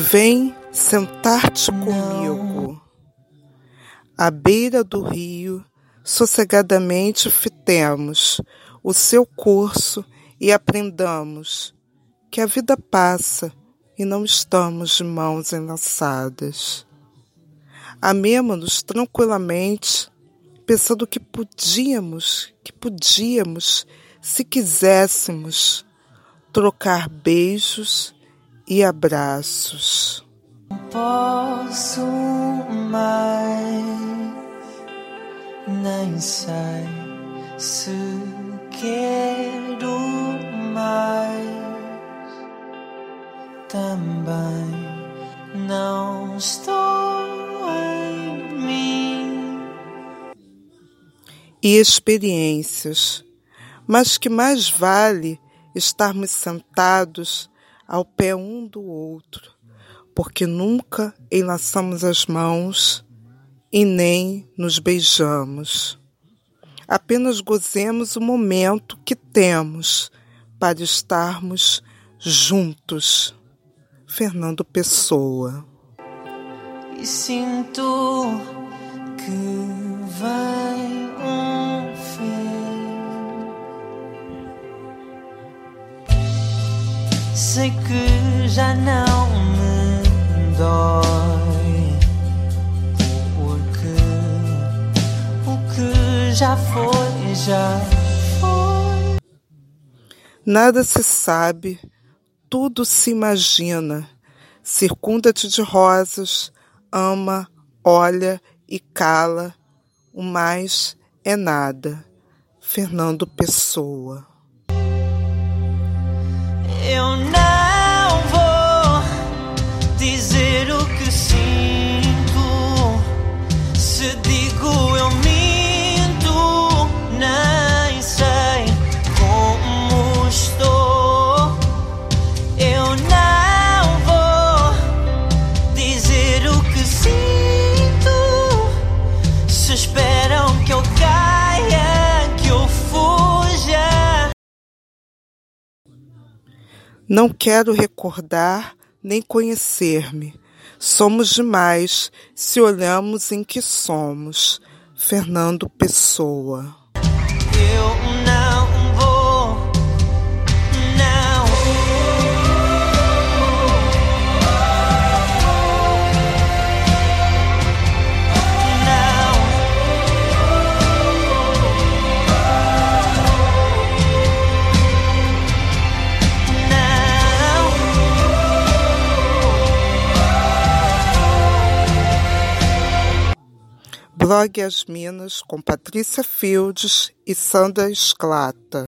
Vem sentar-te comigo à beira do rio, sossegadamente fitemos o seu curso e aprendamos que a vida passa e não estamos de mãos enlaçadas. Amemo-nos tranquilamente, pensando que podíamos, que podíamos, se quiséssemos, trocar beijos e abraços. Posso mais, nem sei se quero mais. Também não estou em mim. E experiências, mas que mais vale estarmos sentados ao pé um do outro, porque nunca enlaçamos as mãos e nem nos beijamos. Apenas gozemos o momento que temos para estarmos juntos. Fernando Pessoa. E sinto que vem Sei que já não me dói, porque o que já foi, já foi. Nada se sabe, tudo se imagina. Circunda-te de rosas, ama, olha e cala. O mais é nada. Fernando Pessoa. Eu Não quero recordar nem conhecer-me. Somos demais se olhamos em que somos. Fernando Pessoa. Eu não Blog As Minas com Patrícia Fields e Sandra Esclata.